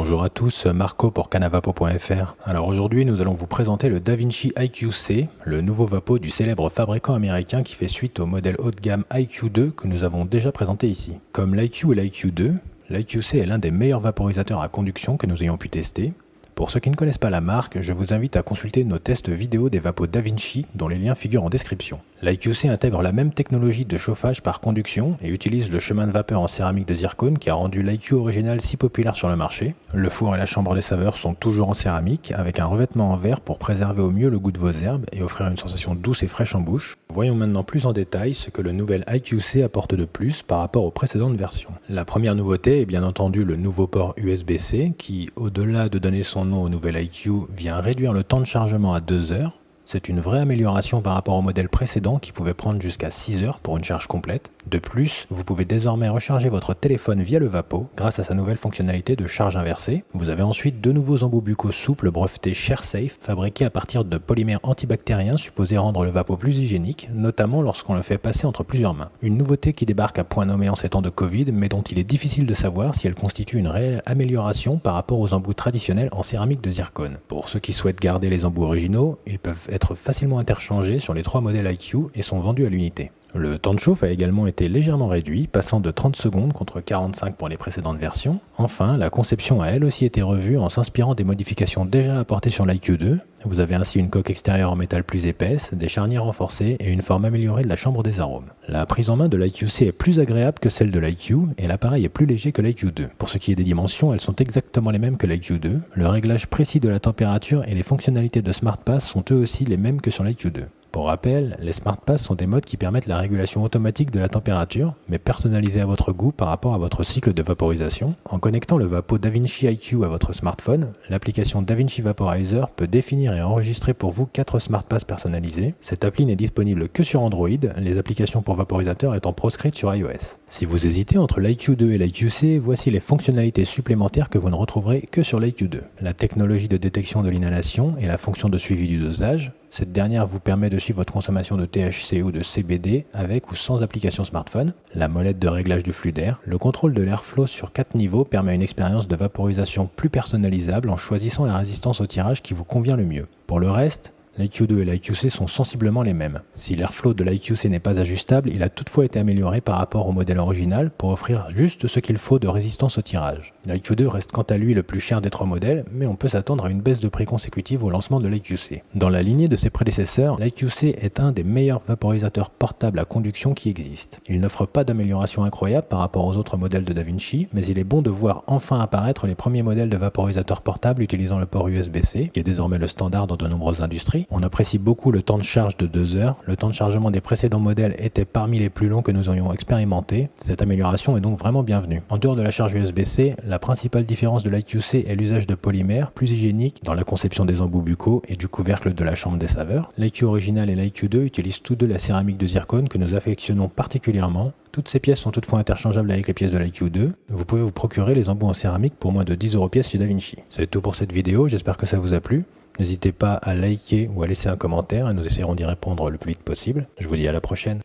Bonjour à tous, Marco pour canavapo.fr. Alors aujourd'hui, nous allons vous présenter le DaVinci IQ-C, le nouveau vapo du célèbre fabricant américain qui fait suite au modèle haut de gamme IQ2 que nous avons déjà présenté ici. Comme l'IQ et l'IQ2, l'IQ-C est l'un des meilleurs vaporisateurs à conduction que nous ayons pu tester. Pour ceux qui ne connaissent pas la marque, je vous invite à consulter nos tests vidéo des vapos DaVinci dont les liens figurent en description. L'IQC intègre la même technologie de chauffage par conduction et utilise le chemin de vapeur en céramique de zircone qui a rendu l'IQ original si populaire sur le marché. Le four et la chambre des saveurs sont toujours en céramique avec un revêtement en verre pour préserver au mieux le goût de vos herbes et offrir une sensation douce et fraîche en bouche. Voyons maintenant plus en détail ce que le nouvel IQC apporte de plus par rapport aux précédentes versions. La première nouveauté est bien entendu le nouveau port USB-C qui, au-delà de donner son nom au nouvel IQ, vient réduire le temps de chargement à 2 heures c'est une vraie amélioration par rapport au modèle précédent qui pouvait prendre jusqu'à 6 heures pour une charge complète. De plus, vous pouvez désormais recharger votre téléphone via le Vapo grâce à sa nouvelle fonctionnalité de charge inversée. Vous avez ensuite deux nouveaux embouts buccaux souples brevetés ShareSafe fabriqués à partir de polymères antibactériens supposés rendre le Vapo plus hygiénique, notamment lorsqu'on le fait passer entre plusieurs mains. Une nouveauté qui débarque à point nommé en ces temps de Covid, mais dont il est difficile de savoir si elle constitue une réelle amélioration par rapport aux embouts traditionnels en céramique de zircone. Pour ceux qui souhaitent garder les embouts originaux, ils peuvent être facilement interchangés sur les trois modèles IQ et sont vendus à l'unité. Le temps de chauffe a également été légèrement réduit, passant de 30 secondes contre 45 pour les précédentes versions. Enfin, la conception a elle aussi été revue en s'inspirant des modifications déjà apportées sur l'IQ2. Vous avez ainsi une coque extérieure en métal plus épaisse, des charniers renforcés et une forme améliorée de la chambre des arômes. La prise en main de l'IQ-C est plus agréable que celle de l'IQ et l'appareil est plus léger que l'IQ2. Pour ce qui est des dimensions, elles sont exactement les mêmes que l'IQ2. Le réglage précis de la température et les fonctionnalités de SmartPass sont eux aussi les mêmes que sur l'IQ2. Pour rappel, les Smart Pass sont des modes qui permettent la régulation automatique de la température, mais personnalisée à votre goût par rapport à votre cycle de vaporisation. En connectant le Vapo DaVinci IQ à votre smartphone, l'application DaVinci Vaporizer peut définir et enregistrer pour vous 4 Smart Pass personnalisés. Cette appli n'est disponible que sur Android, les applications pour vaporisateurs étant proscrites sur iOS. Si vous hésitez entre l'IQ2 et l'IQC, voici les fonctionnalités supplémentaires que vous ne retrouverez que sur l'IQ2. La technologie de détection de l'inhalation et la fonction de suivi du dosage, cette dernière vous permet de suivre votre consommation de THC ou de CBD avec ou sans application smartphone. La molette de réglage du flux d'air. Le contrôle de l'airflow sur 4 niveaux permet une expérience de vaporisation plus personnalisable en choisissant la résistance au tirage qui vous convient le mieux. Pour le reste, l'IQ2 et l'IQC sont sensiblement les mêmes. Si l'airflow de l'IQC n'est pas ajustable, il a toutefois été amélioré par rapport au modèle original pour offrir juste ce qu'il faut de résistance au tirage. L'iQ2 reste quant à lui le plus cher des trois modèles, mais on peut s'attendre à une baisse de prix consécutive au lancement de l'IQC. Dans la lignée de ses prédécesseurs, l'IQC est un des meilleurs vaporisateurs portables à conduction qui existent. Il n'offre pas d'amélioration incroyable par rapport aux autres modèles de DaVinci, mais il est bon de voir enfin apparaître les premiers modèles de vaporisateurs portables utilisant le port USB-C, qui est désormais le standard dans de nombreuses industries, on apprécie beaucoup le temps de charge de 2 heures. Le temps de chargement des précédents modèles était parmi les plus longs que nous aurions expérimenté. Cette amélioration est donc vraiment bienvenue. En dehors de la charge USB-C, la principale différence de l'IQC est l'usage de polymères, plus hygiénique dans la conception des embouts buccaux et du couvercle de la chambre des saveurs. L'IQ original et l'IQ2 utilisent tous deux la céramique de zircone que nous affectionnons particulièrement. Toutes ces pièces sont toutefois interchangeables avec les pièces de l'IQ2. Vous pouvez vous procurer les embouts en céramique pour moins de 10 euros pièce chez DaVinci. C'est tout pour cette vidéo, j'espère que ça vous a plu. N'hésitez pas à liker ou à laisser un commentaire et nous essaierons d'y répondre le plus vite possible. Je vous dis à la prochaine.